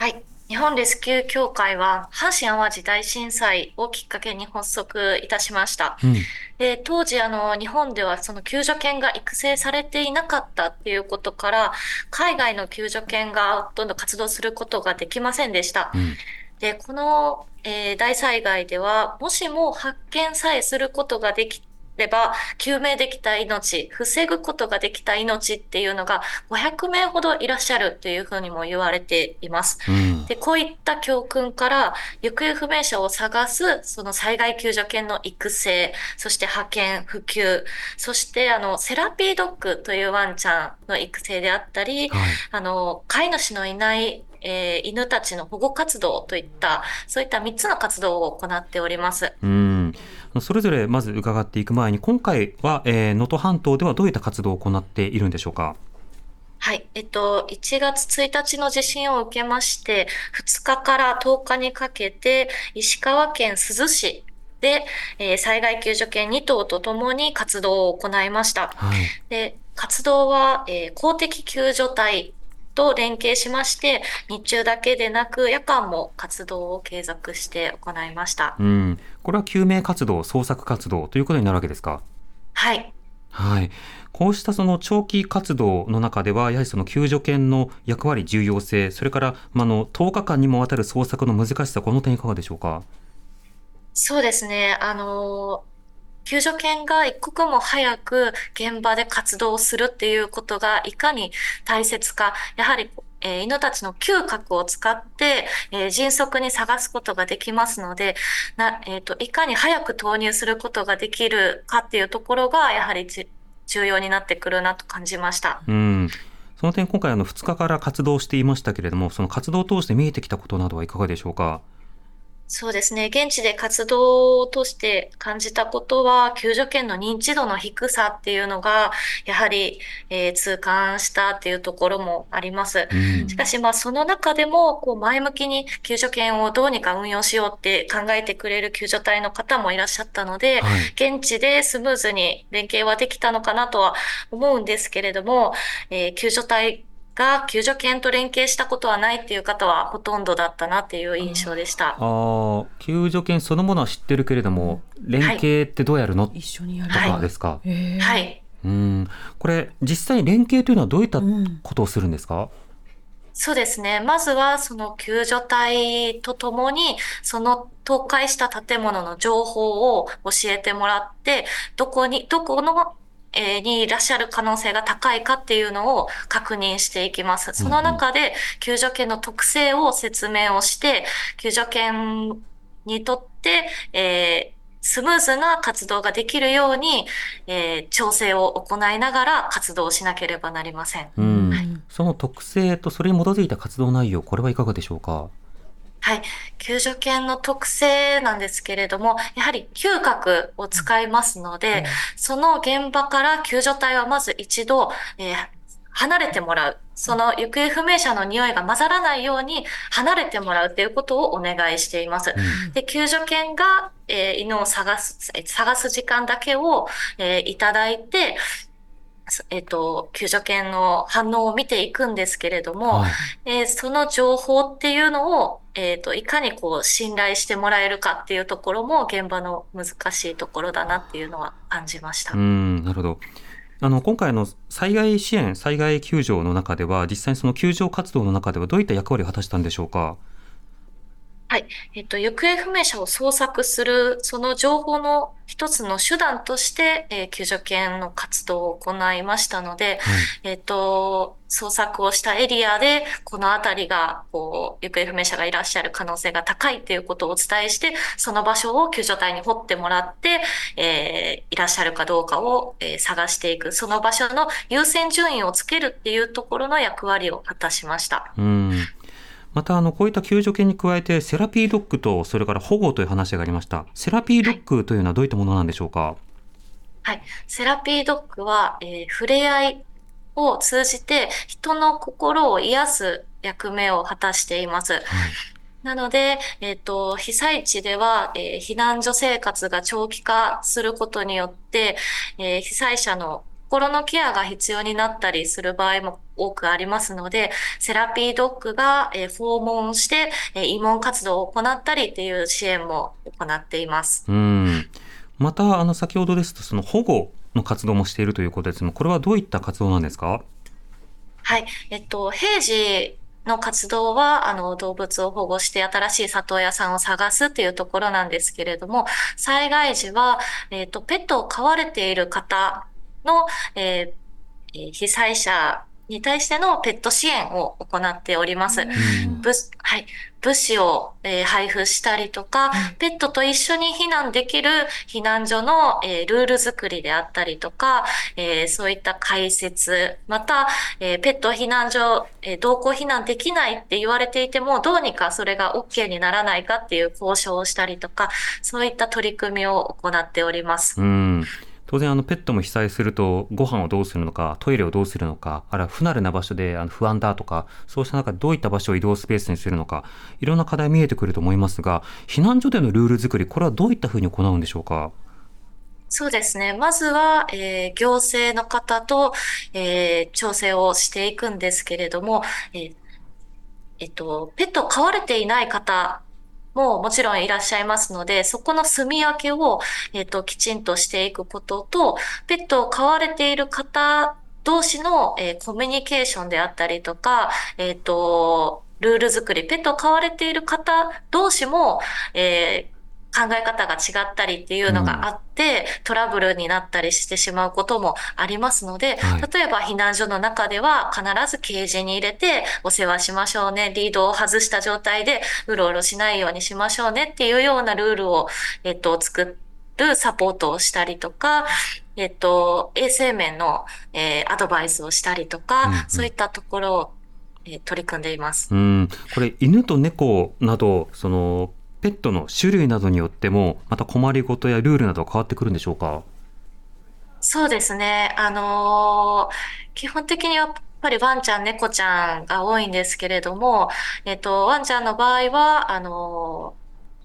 はい。日本レスキュー協会は、阪神淡路大震災をきっかけに発足いたしました。うん。で、当時、あの、日本ではその救助犬が育成されていなかったっていうことから、海外の救助犬がほとんど活動することができませんでした。うん。で、この、えー大災害では、もしも発見さえすることができれば、救命できた命、防ぐことができた命っていうのが500名ほどいらっしゃるというふうにも言われています。うん。で、こういった教訓から、行方不明者を探す、その災害救助犬の育成、そして派遣、普及、そして、あの、セラピードッグというワンちゃんの育成であったり、はい。あの、飼い主のいない、えー犬たちの保護活動といった、そういった3つの活動を行っております。うん。それぞれまず伺っていく前に、今回は、えー能登半島ではどういった活動を行っているんでしょうか？はい。えっと、1月1日の地震を受けまして、2日から10日にかけて、石川県珠洲市で、えー災害救助犬2頭とともに活動を行いました。はい。で、活動は、えー公的救助隊と連携しまして、日中だけでなく夜間も活動を継続して行いました。うん。これは救命活動、捜索活動ということになるわけですか？はい。はい。こうしたその長期活動の中では、やはりその救助犬の役割、重要性、それから、まあ、あの、10日間にもわたる捜索の難しさ、この点いかがでしょうか？そうですね。あのー救助犬が一刻も早く現場で活動するっていうことがいかに大切か、やはり、えー犬たちの嗅覚を使って、えー迅速に探すことができますので、な、えっと、いかに早く投入することができるかっていうところが、やはり重要になってくるなと感じました。うん。その点、今回あの2日から活動していましたけれども、その活動を通して見えてきたことなどはいかがでしょうか？そうですね。現地で活動を通して感じたことは、救助犬の認知度の低さっていうのが、やはり、えー痛感したっていうところもあります。うんしかし、まあ、その中でも、こう、前向きに救助犬をどうにか運用しようって考えてくれる救助隊の方もいらっしゃったので、はい。現地でスムーズに連携はできたのかなとは思うんですけれども、えー救助隊が救助犬と連携したことはないっていう方はほとんどだったなっていう印象でした。ああ、救助犬そのものは知ってるけれども、連携ってどうやるの、と一緒にやるはいかですか、へえはい。うん。これ、実際連携というのはどういったうんことをするんですか、そうですね。まずは、その救助隊とともに、その倒壊した建物の情報を教えてもらって、どこに、どこの、えーにいらっしゃる可能性が高いかっていうのを確認していきます。その中で、救助犬の特性を説明をして、救助犬にとって、えースムーズな活動ができるように、えー調整を行いながら活動しなければなりません。うん。その特性とそれに基づいた活動内容、これはいかがでしょうか？はい。救助犬の特性なんですけれども、やはり嗅覚を使いますので、その現場から救助隊はまず一度、えー離れてもらう。その行方不明者の匂いが混ざらないように離れてもらうということをお願いしています。で、救助犬が、えー犬を探す、え探す時間だけを、えーいただいて、そえっと、救助犬の反応を見ていくんですけれども、はい。えーその情報っていうのを、えっと、いかにこう、信頼してもらえるかっていうところも現場の難しいところだなっていうのは感じました。うん、なるほど。あの、今回の災害支援、災害救助の中では、実際にその救助活動の中ではどういった役割を果たしたんでしょうか？はい。えっと、行方不明者を捜索する、その情報の一つの手段として、えー救助犬の活動を行いましたので、えっと、捜索をしたエリアで、この辺りが、こう、行方不明者がいらっしゃる可能性が高いっていうことをお伝えして、その場所を救助隊に掘ってもらって、えーいらっしゃるかどうかを、えー探していく、その場所の優先順位をつけるっていうところの役割を果たしました。うん。また、あの、こういった救助犬に加えて、セラピードッグと、それから保護という話がありました。セラピードッグというのはどういったものなんでしょうか？はい。セラピードッグは、えー触れ合いを通じて人の心を癒す役目を果たしています。なので、えっと、被災地では、えー避難所生活が長期化することによって、えー被災者の心のケアが必要になったりする場合も多くありますので、セラピードッグが、えー訪問して、えー慰問活動を行ったりっていう支援も行っています。うん。また、あの、先ほどですと、その保護の活動もしているということですが、これはどういった活動なんですか？はい。えっと、平時の活動は、あの、動物を保護して新しい里親さんを探すっていうところなんですけれども、災害時は、えっと、ペットを飼われている方の、えーえー被災者に対してのペット支援を行っております。物はい、物資を、えー配布したりとか、ペットと一緒に避難できる避難所の、えールール作りであったりとか、えーそういった解説、また、えーペット避難所、えー同行避難できないって言われていても、どうにかそれが OK にならないかっていう交渉をしたりとか、そういった取り組みを行っております。うん。当然あのペットも被災するとご飯をどうするのかトイレをどうするのかあるいは不慣れな場所であの不安だとかそうした中でどういった場所を移動スペースにするのかいろんな課題見えてくると思いますが避難所でのルール作りこれはどういったふうに行うんでしょうか？そうですね。まずは、えー行政の方と、えー調整をしていくんですけれども、えーえっと、ペット飼われていない方ももちろんいらっしゃいますので、そこの住み分けを、えっと、きちんとしていくことと、ペットを飼われている方同士の、えーコミュニケーションであったりとか、えっと、ルール作り、ペットを飼われている方同士も、え考え方が違ったりっていうのがあって、トラブルになったりしてしまうこともありますので、はい。例えば避難所の中では必ずケージに入れてお世話しましょうね、リードを外した状態でうろうろしないようにしましょうねっていうようなルールを、えっと、作るサポートをしたりとか、えっと、衛生面の、えーアドバイスをしたりとか、うんうん。そういったところを、えー取り組んでいます。うん。これ犬と猫などそのペットの種類などによってもまた困りごとやルールなど変わってくるんでしょうか？そうですね。あのー基本的にはやっぱりワンちゃん、猫ちゃんが多いんですけれども、えっと、ワンちゃんの場合は、あのー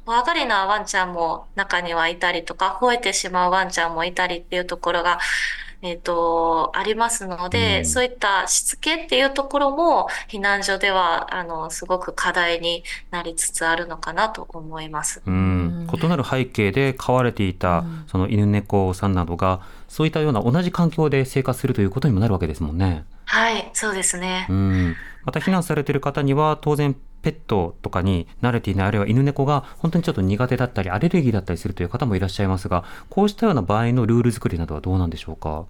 怖がりなワンちゃんも中にはいたりとか、吠えてしまうワンちゃんもいたりっていうところが、えっと、ありますので、うんそういったしつけっていうところも、避難所では、あの、すごく課題になりつつあるのかなと思います。うん異なる背景で飼われていたその犬猫さんなどがそういったような同じ環境で生活するということにもなるわけですもんね。はい、そうですねう。ん、また避難されている方には当然ペットとかに慣れていないあるいは犬猫が本当にちょっと苦手だったりアレルギーだったりするという方もいらっしゃいますがこうしたような場合のルール作りなどはどうなんでしょうか？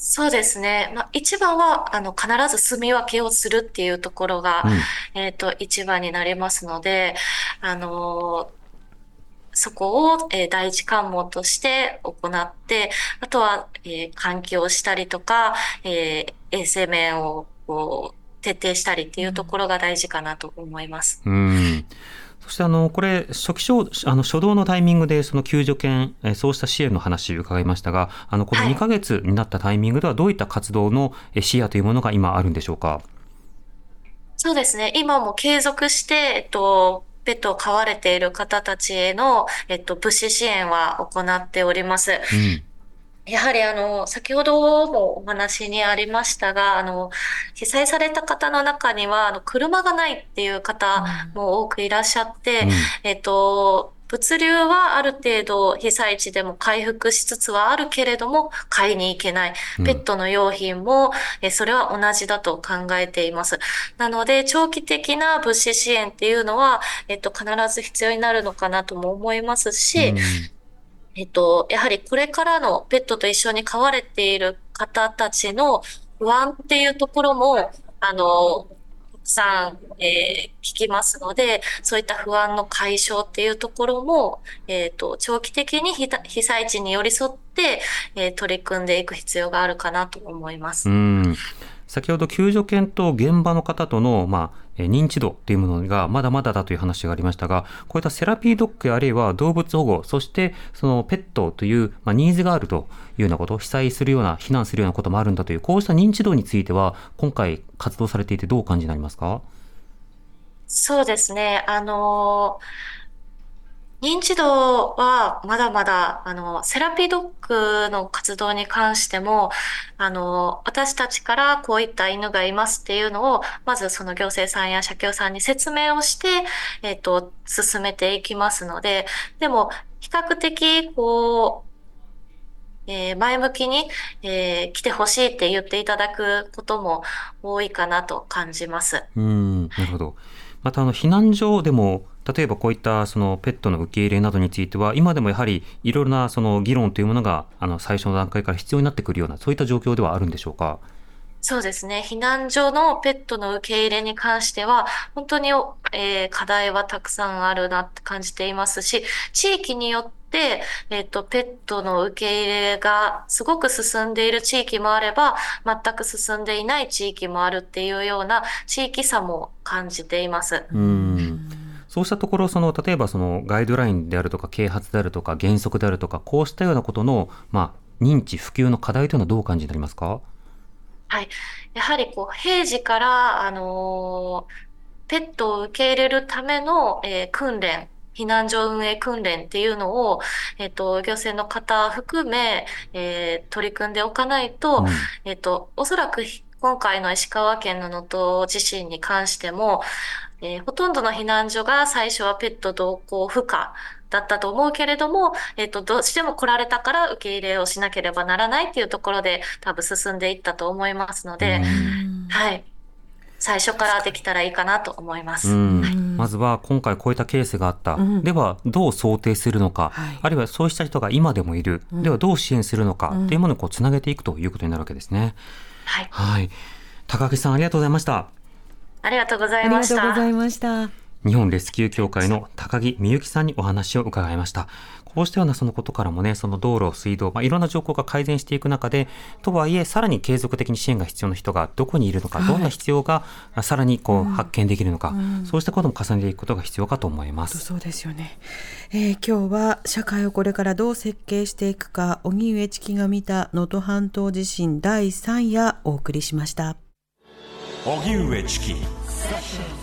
そうですね。まあ、一番は、あの、必ず住み分けをするっていうところが、うんえっと、一番になりますので、あのーそこを、えー第一関門として行って、あとは、えー換気をしたりとか、えー衛生面をこう徹底したりっていうところが大事かなと思います。うんそしてあのこれ初期症あの初動のタイミングでその救助犬えーそうした支援の話伺いましたがあのこのはい2ヶ月になったタイミングではどういった活動のえー視野というものが今あるんでしょうか？そうですね。今も継続して、えっと、ペットを飼われている方たちへの、えっと、物資支援は行っております。うんやはりあの、先ほどもお話にありましたが、あの、被災された方の中には、あの、車がないっていう方も多くいらっしゃって、うんえっと、物流はある程度被災地でも回復しつつはあるけれども、買いに行けない。うんペットの用品も、えそれは同じだと考えています。なので、長期的な物資支援っていうのは、えっと、必ず必要になるのかなとも思いますし、うんえっと、やはりこれからのペットと一緒に飼われている方たちの不安っていうところも、あの、たくさん、えー聞きますので、そういった不安の解消っていうところも、えっと、長期的に被災地に寄り添って、えー取り組んでいく必要があるかなと思います。先ほど救助犬と現場の方との、まあ、認知度というものがまだまだだという話がありましたが、こういったセラピードッグあるいは動物保護、そしてそのペットという、ま、ニーズがあるというようなこと、被災するような、避難するようなこともあるんだという、こうした認知度については、今回活動されていてどうお感じになりますか？そうですね。あの認知度はまだまだ、あの、セラピードッグの活動に関しても、あの、私たちからこういった犬がいますっていうのを、まずその行政さんや社協さんに説明をして、えっと、進めていきますので、でも、比較的、こう、えー前向きに、えー来てほしいって言っていただくことも多いかなと感じます。うん、なるほど。またあの避難所でも例えばこういったそのペットの受け入れなどについては今でもやはりいろいろなその議論というものがあの最初の段階から必要になってくるようなそういった状況ではあるんでしょうか？そうですね。避難所のペットの受け入れに関しては、本当に、えー課題はたくさんあるなって感じていますし、地域によって、えっと、ペットの受け入れがすごく進んでいる地域もあれば、全く進んでいない地域もあるっていうような地域差も感じています。うんそうしたところ、その例えばそのガイドラインであるとか、啓発であるとか、原則であるとか、こうしたようなことの、まあ、認知、普及の課題というのはどうお感じになりますか？はい。やはりこう、平時から、あのーペットを受け入れるための、えー訓練、避難所運営訓練っていうのを、えっと、行政の方含め、えー取り組んでおかないと、うんえっと、おそらくひ今回の石川県の能登地震に関しても、えーほとんどの避難所が最初はペット同行不可だったと思うけれども、えっと、どうしても来られたから受け入れをしなければならないっていうところで多分進んでいったと思いますので、はい。最初からできたらいいかなと思います。うんまずは今回こういったケースがあった、うんではどう想定するのか、はいあるいはそうした人が今でもいる、ではどう支援するのか、っていうものをこうつなげていくということになるわけですね。はい。はい。高木さんありがとうございました。ありがとうござありがいました。とうございました。日本レスキュー協会の高木美幸さんにお話を伺いました。こうしたようなそのことからもね、その道路、水道、まあ、いろんな状況が改善していく中で、とはいえ、さらに継続的に支援が必要な人がどこにいるのか、はいどんな必要があさらにこう発見できるのか、そうしたことも重ねていくことが必要かと思います。そうですよね、えー今日は社会をこれからどう設計していくか荻上チキが見た能登半島地震第3夜お送りしました荻上チキ。